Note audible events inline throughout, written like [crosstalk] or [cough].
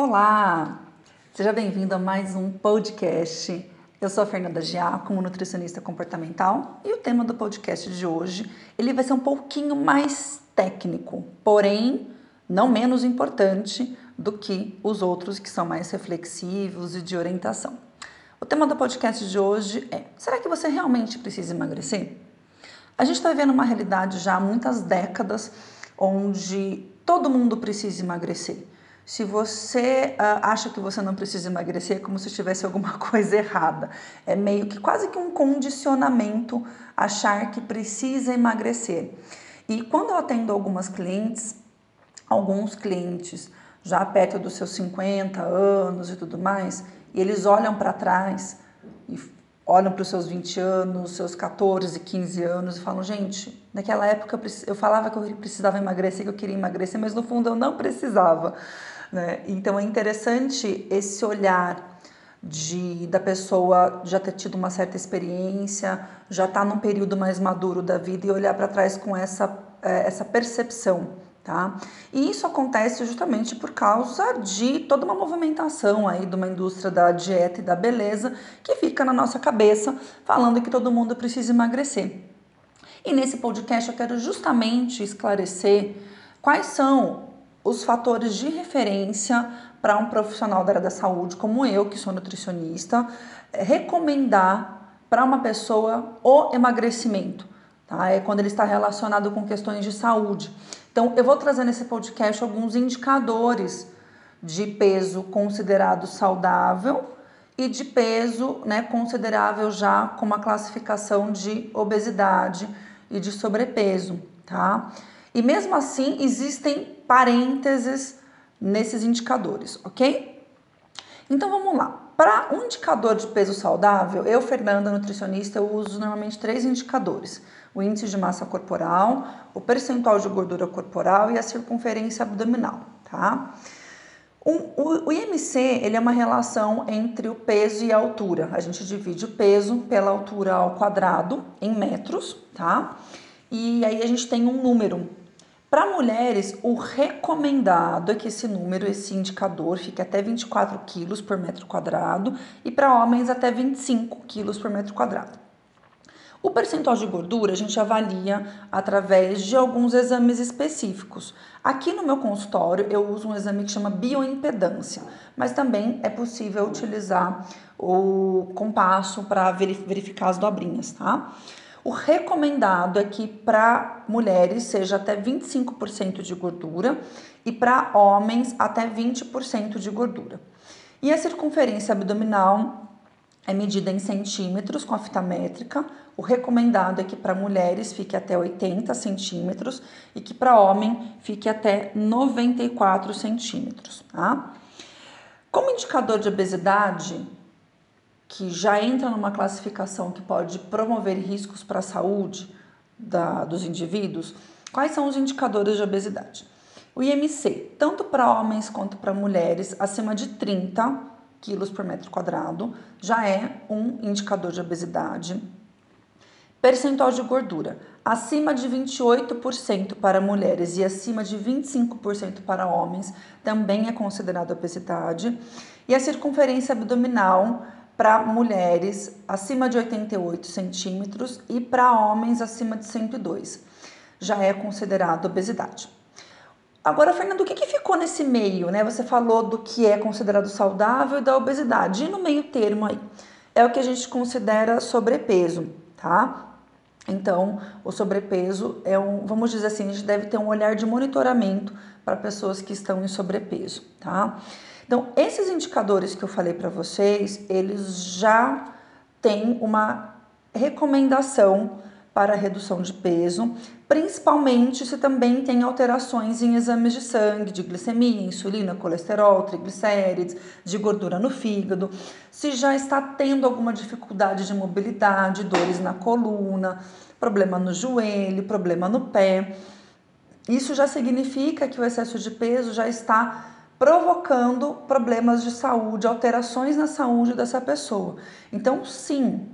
Olá! Seja bem-vindo a mais um podcast. Eu sou a Fernanda Giacomo, nutricionista comportamental, e o tema do podcast de hoje, ele vai ser um pouquinho mais técnico, porém não menos importante do que os outros que são mais reflexivos e de orientação. O tema do podcast de hoje é: será que você realmente precisa emagrecer? A gente está vivendo uma realidade já há muitas décadas onde todo mundo precisa emagrecer. Se você uh, acha que você não precisa emagrecer, é como se tivesse alguma [laughs] coisa errada. É meio que quase que um condicionamento achar que precisa emagrecer. E quando eu atendo algumas clientes, alguns clientes já perto dos seus 50 anos e tudo mais, e eles olham para trás e olham para os seus 20 anos, seus 14, 15 anos e falam: gente, naquela época eu falava que eu precisava emagrecer, que eu queria emagrecer, mas no fundo eu não precisava. Né? Então é interessante esse olhar de da pessoa já ter tido uma certa experiência, já estar tá num período mais maduro da vida e olhar para trás com essa, é, essa percepção. Tá? E isso acontece justamente por causa de toda uma movimentação aí de uma indústria da dieta e da beleza que fica na nossa cabeça falando que todo mundo precisa emagrecer. E nesse podcast eu quero justamente esclarecer quais são os fatores de referência para um profissional da área da saúde, como eu, que sou nutricionista, é recomendar para uma pessoa o emagrecimento. Tá? É quando ele está relacionado com questões de saúde. Então, eu vou trazer nesse podcast alguns indicadores de peso considerado saudável e de peso né, considerável já com uma classificação de obesidade e de sobrepeso, tá? E mesmo assim, existem parênteses nesses indicadores, ok? Então vamos lá. Para um indicador de peso saudável, eu, Fernanda, nutricionista, eu uso normalmente três indicadores: o índice de massa corporal, o percentual de gordura corporal e a circunferência abdominal, tá? O, IMC ele é uma relação entre o peso e a altura. A gente divide o peso pela altura ao quadrado em metros, tá? E aí a gente tem um número. Para mulheres, o recomendado é que esse número, esse indicador, fique até 24 quilos por metro quadrado e para homens até 25 quilos por metro quadrado. O percentual de gordura a gente avalia através de alguns exames específicos. Aqui no meu consultório eu uso um exame que chama bioimpedância, mas também é possível utilizar o compasso para verificar as dobrinhas, tá? O recomendado é que para mulheres seja até 25% de gordura e para homens até 20% de gordura. E a circunferência abdominal é medida em centímetros com a fita métrica. O recomendado é que para mulheres fique até 80 centímetros e que para homem fique até 94 centímetros. Tá? Como indicador de obesidade, que já entra numa classificação que pode promover riscos para a saúde da, dos indivíduos, quais são os indicadores de obesidade? O IMC, tanto para homens quanto para mulheres, acima de 30 quilos por metro quadrado, já é um indicador de obesidade. Percentual de gordura, acima de 28% para mulheres e acima de 25% para homens, também é considerado obesidade. E a circunferência abdominal, para mulheres acima de 88 centímetros e para homens acima de 102. Já é considerado obesidade. Agora, Fernando, o que, que ficou nesse meio? Né? Você falou do que é considerado saudável e da obesidade. E no meio termo aí? É o que a gente considera sobrepeso, tá? Então, o sobrepeso é um, vamos dizer assim, a gente deve ter um olhar de monitoramento para pessoas que estão em sobrepeso, tá? Então, esses indicadores que eu falei para vocês, eles já têm uma recomendação para redução de peso, principalmente se também tem alterações em exames de sangue, de glicemia, insulina, colesterol, triglicérides, de gordura no fígado, se já está tendo alguma dificuldade de mobilidade, dores na coluna, problema no joelho, problema no pé. Isso já significa que o excesso de peso já está provocando problemas de saúde, alterações na saúde dessa pessoa. Então, sim,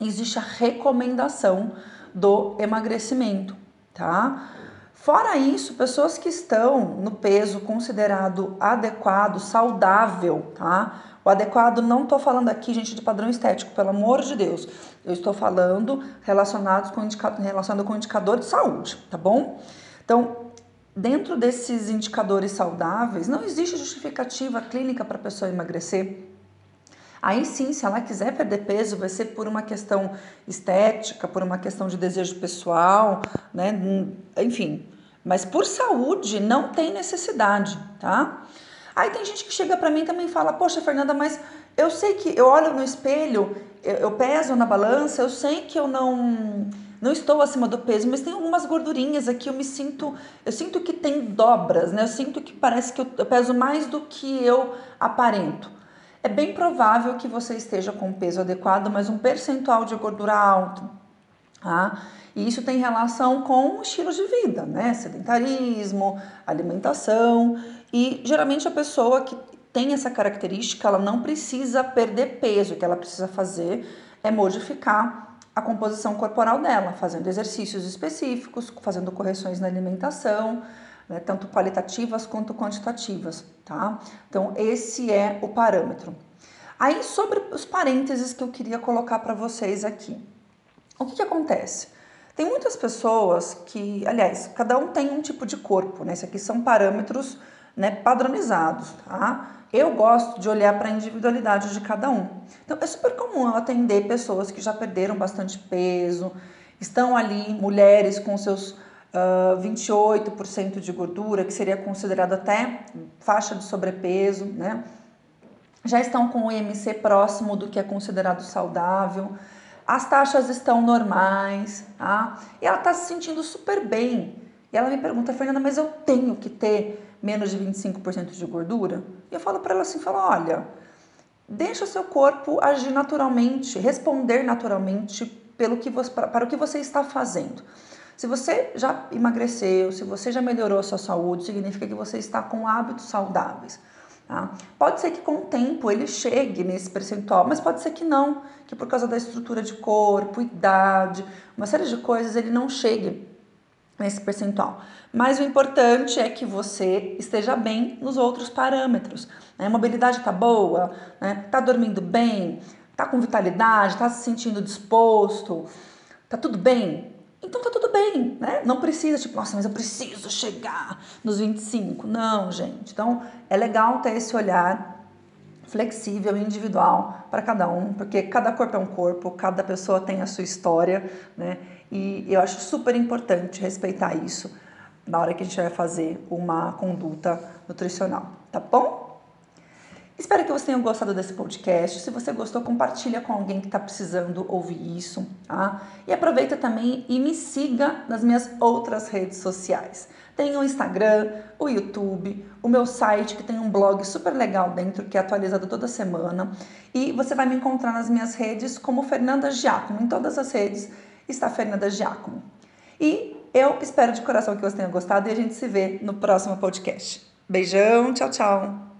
existe a recomendação do emagrecimento, tá? Fora isso, pessoas que estão no peso considerado adequado, saudável, tá? O adequado não estou falando aqui, gente, de padrão estético, pelo amor de Deus. Eu estou falando relacionados com relacionado com indicador de saúde, tá bom? Então, dentro desses indicadores saudáveis, não existe justificativa clínica para a pessoa emagrecer. Aí sim, se ela quiser perder peso, vai ser por uma questão estética, por uma questão de desejo pessoal, né? Enfim. Mas por saúde não tem necessidade, tá? Aí tem gente que chega para mim também e fala: Poxa, Fernanda, mas eu sei que eu olho no espelho, eu, eu peso na balança, eu sei que eu não não estou acima do peso, mas tem algumas gordurinhas aqui, eu me sinto, eu sinto que tem dobras, né? Eu sinto que parece que eu, eu peso mais do que eu aparento é bem provável que você esteja com peso adequado, mas um percentual de gordura alto. Tá? E isso tem relação com estilo de vida, né? Sedentarismo, alimentação. E geralmente a pessoa que tem essa característica, ela não precisa perder peso, o que ela precisa fazer é modificar a composição corporal dela, fazendo exercícios específicos, fazendo correções na alimentação, né, tanto qualitativas quanto quantitativas, tá? Então, esse é o parâmetro. Aí, sobre os parênteses que eu queria colocar para vocês aqui. O que, que acontece? Tem muitas pessoas que, aliás, cada um tem um tipo de corpo, né? Esses aqui são parâmetros né, padronizados, tá? Eu gosto de olhar para a individualidade de cada um. Então, é super comum eu atender pessoas que já perderam bastante peso, estão ali, mulheres com seus uh, 28% de gordura, que seria considerado até faixa de sobrepeso, né? Já estão com o IMC próximo do que é considerado saudável, as taxas estão normais, tá? E ela está se sentindo super bem. E ela me pergunta, Fernanda, mas eu tenho que ter menos de 25% de gordura? E eu falo para ela assim, falo, olha, deixa o seu corpo agir naturalmente, responder naturalmente pelo que você, para o que você está fazendo. Se você já emagreceu, se você já melhorou a sua saúde, significa que você está com hábitos saudáveis. Tá? Pode ser que com o tempo ele chegue nesse percentual, mas pode ser que não, que por causa da estrutura de corpo, idade, uma série de coisas, ele não chegue nesse percentual. Mas o importante é que você esteja bem nos outros parâmetros. Né? A mobilidade está boa, né? tá dormindo bem, tá com vitalidade, tá se sentindo disposto, tá tudo bem? Então tá tudo bem, né? Não precisa, tipo, nossa, mas eu preciso chegar nos 25. Não, gente. Então é legal ter esse olhar flexível e individual para cada um, porque cada corpo é um corpo, cada pessoa tem a sua história, né? E eu acho super importante respeitar isso na hora que a gente vai fazer uma conduta nutricional, tá bom? Espero que vocês tenham gostado desse podcast. Se você gostou, compartilha com alguém que está precisando ouvir isso, tá? E aproveita também e me siga nas minhas outras redes sociais. Tem o Instagram, o YouTube, o meu site que tem um blog super legal dentro que é atualizado toda semana. E você vai me encontrar nas minhas redes como Fernanda Giacomo. Em todas as redes está Fernanda Giacomo. E eu espero de coração que você tenha gostado e a gente se vê no próximo podcast. Beijão, tchau, tchau.